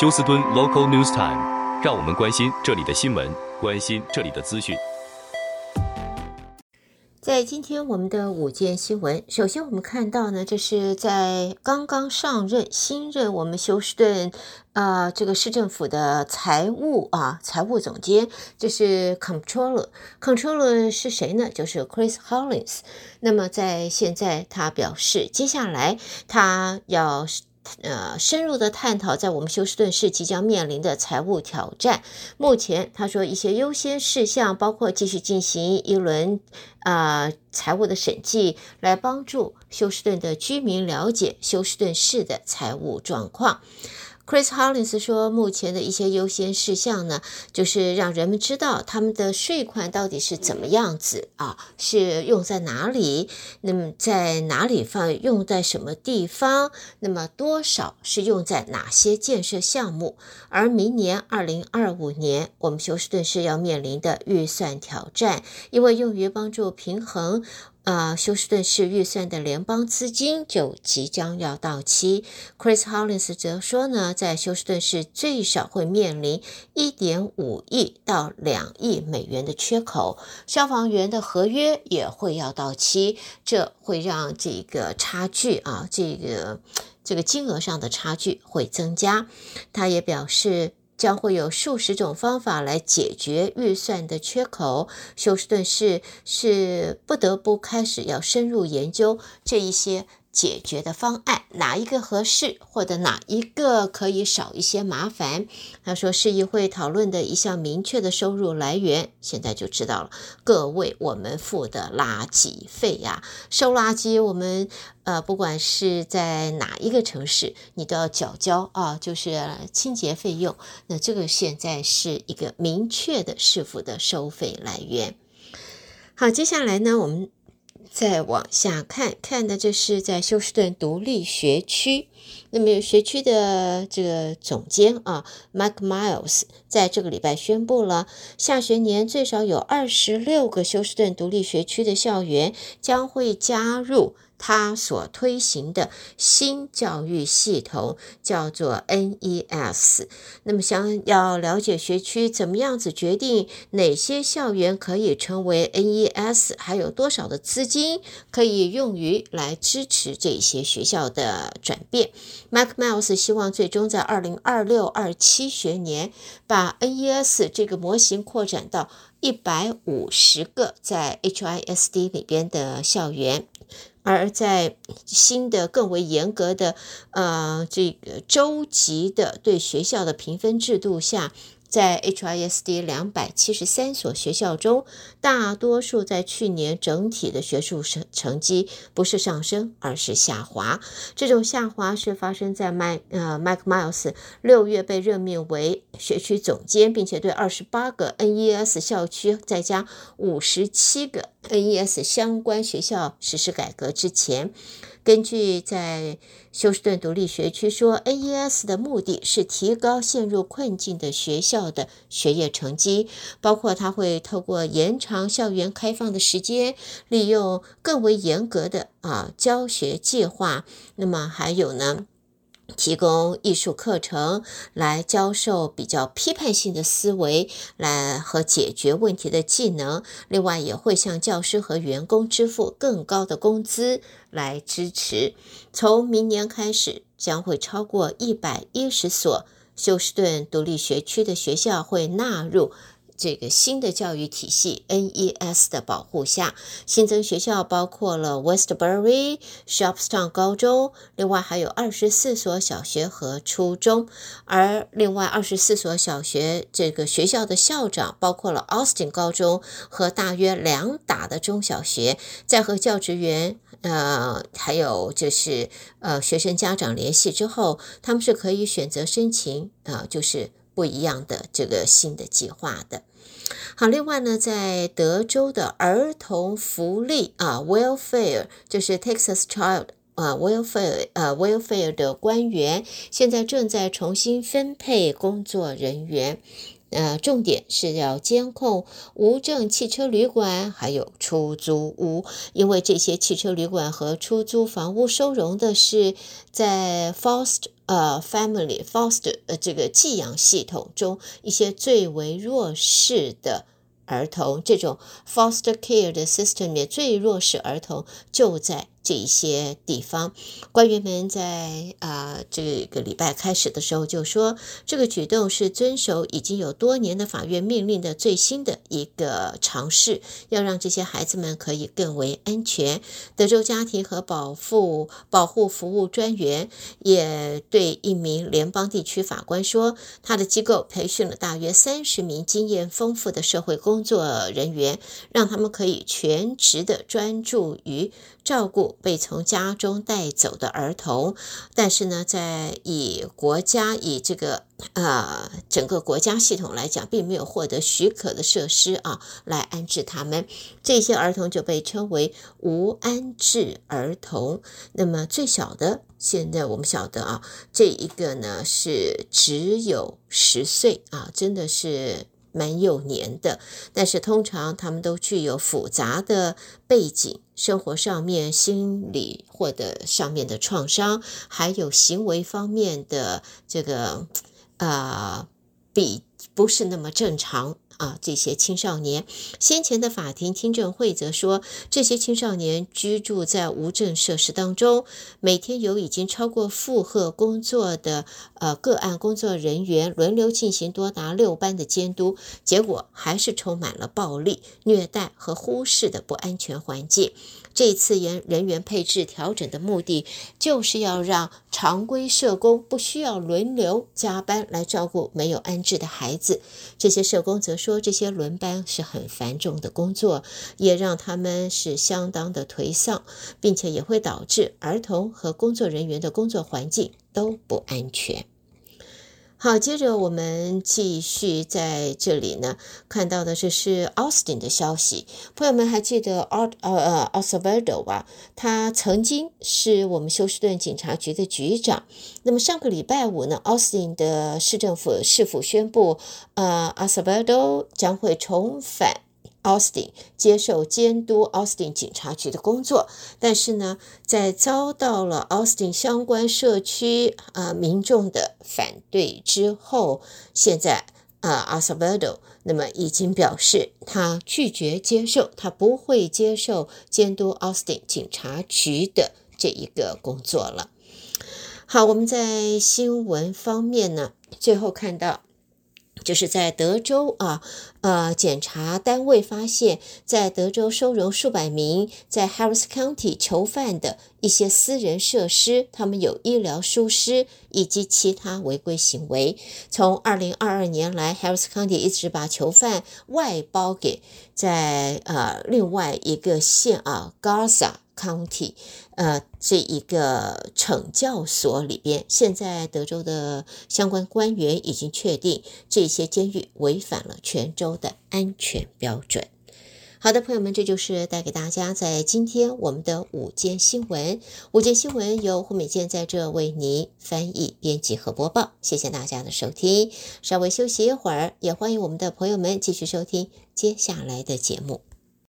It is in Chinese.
休斯敦 Local News Time，让我们关心这里的新闻，关心这里的资讯。在今天我们的午间新闻，首先我们看到呢，这是在刚刚上任新任我们休斯顿啊、这个市政府的财务啊财务总监，这是 Controller，Controller 是谁呢？就是 Chris Hollins。那么在现在他表示，接下来他要。呃，深入的探讨在我们休斯顿市即将面临的财务挑战。目前，他说一些优先事项包括继续进行一轮啊、呃、财务的审计，来帮助休斯顿的居民了解休斯顿市的财务状况。Chris Hollins 说，目前的一些优先事项呢，就是让人们知道他们的税款到底是怎么样子啊，是用在哪里，那么在哪里放，用在什么地方，那么多少是用在哪些建设项目。而明年二零二五年，我们休斯顿市要面临的预算挑战，因为用于帮助平衡。啊，休斯顿市预算的联邦资金就即将要到期。Chris Hollins 则说呢，在休斯顿市最少会面临一点五亿到两亿美元的缺口，消防员的合约也会要到期，这会让这个差距啊，这个这个金额上的差距会增加。他也表示。将会有数十种方法来解决预算的缺口。休斯顿市是不得不开始要深入研究这一些。解决的方案哪一个合适，或者哪一个可以少一些麻烦？他说，市议会讨论的一项明确的收入来源，现在就知道了。各位，我们付的垃圾费呀，收垃圾，我们呃，不管是在哪一个城市，你都要缴交啊，就是清洁费用。那这个现在是一个明确的市府的收费来源。好，接下来呢，我们。再往下看，看的这是在休斯顿独立学区，那么学区的这个总监啊，Mike Miles 在这个礼拜宣布了，下学年最少有二十六个休斯顿独立学区的校园将会加入。他所推行的新教育系统叫做 NES。那么，想要了解学区怎么样子决定哪些校园可以成为 NES，还有多少的资金可以用于来支持这些学校的转变 Mac Miles 希望最终在二零二六二七学年把 NES 这个模型扩展到一百五十个在 HISD 里边的校园。而在新的更为严格的呃这个州级的对学校的评分制度下。在 HISD 两百七十三所学校中，大多数在去年整体的学术成成绩不是上升，而是下滑。这种下滑是发生在麦呃 Mike Miles 六月被任命为学区总监，并且对二十八个 NES 校区再加五十七个 NES 相关学校实施改革之前。根据在休斯顿独立学区说，NES 的目的是提高陷入困境的学校的学业成绩，包括它会透过延长校园开放的时间，利用更为严格的啊教学计划，那么还有呢，提供艺术课程来教授比较批判性的思维，来和解决问题的技能。另外，也会向教师和员工支付更高的工资来支持。从明年开始，将会超过一百一十所休斯顿独立学区的学校会纳入。这个新的教育体系 NES 的保护下，新增学校包括了 Westbury、Shopstown 高中，另外还有二十四所小学和初中，而另外二十四所小学这个学校的校长包括了 Austin 高中和大约两打的中小学，在和教职员呃还有就是呃学生家长联系之后，他们是可以选择申请啊、就是不一样的这个新的计划的。好，另外呢，在德州的儿童福利啊，welfare 就是 Texas Child 啊，welfare、啊、welfare 的官员现在正在重新分配工作人员。呃，重点是要监控无证汽车旅馆还有出租屋，因为这些汽车旅馆和出租房屋收容的是在 foster 呃 family foster 呃这个寄养系统中一些最为弱势的儿童，这种 foster care 的 system 里面最弱势儿童就在。这些地方，官员们在啊、这个礼拜开始的时候就说，这个举动是遵守已经有多年的法院命令的最新的一个尝试，要让这些孩子们可以更为安全。德州家庭和保护保护服务专员也对一名联邦地区法官说，他的机构培训了大约三十名经验丰富的社会工作人员，让他们可以全职的专注于照顾。被从家中带走的儿童，但是呢，在以国家以这个呃整个国家系统来讲，并没有获得许可的设施啊，来安置他们。这些儿童就被称为无安置儿童。那么最小的，现在我们晓得啊，这一个呢是只有十岁啊，真的是。蛮幼年的，但是通常他们都具有复杂的背景，生活上面、心理或者上面的创伤，还有行为方面的这个、呃，比不是那么正常。啊，这些青少年，先前的法庭听证会则说，这些青少年居住在无证设施当中，每天有已经超过负荷工作的呃个案工作人员轮流进行多达六班的监督，结果还是充满了暴力、虐待和忽视的不安全环境。这次人人员配置调整的目的，就是要让常规社工不需要轮流加班来照顾没有安置的孩子。这些社工则说，这些轮班是很繁重的工作，也让他们是相当的颓丧，并且也会导致儿童和工作人员的工作环境都不安全。好，接着我们继续在这里呢，看到的这是 Austin 的消息。朋友们还记得奥呃呃 Osvaldo 吧？他曾经是我们休斯顿警察局的局长。那么上个礼拜五呢，Austin 的市政府市府宣布，呃，Osvaldo 将会重返。Austin 接受监督 Austin 警察局的工作，但是呢，在遭到了 Austin 相关社区啊、民众的反对之后，现在啊 Acevedo 那么已经表示他拒绝接受，他不会接受监督 Austin 警察局的这一个工作了。好，我们在新闻方面呢，最后看到。就是在德州啊，呃，检查单位发现，在德州收容数百名在 Harris County 囚犯的一些私人设施，他们有医疗疏失以及其他违规行为。从二零二二年来，Harris County 一直把囚犯外包给在呃另外一个县啊，Garza。County，呃，这一个惩教所里边，现在德州的相关官员已经确定，这些监狱违反了全州的安全标准。好的，朋友们，这就是带给大家在今天我们的午间新闻。午间新闻由胡美健在这为您翻译、编辑和播报。谢谢大家的收听，稍微休息一会儿，也欢迎我们的朋友们继续收听接下来的节目。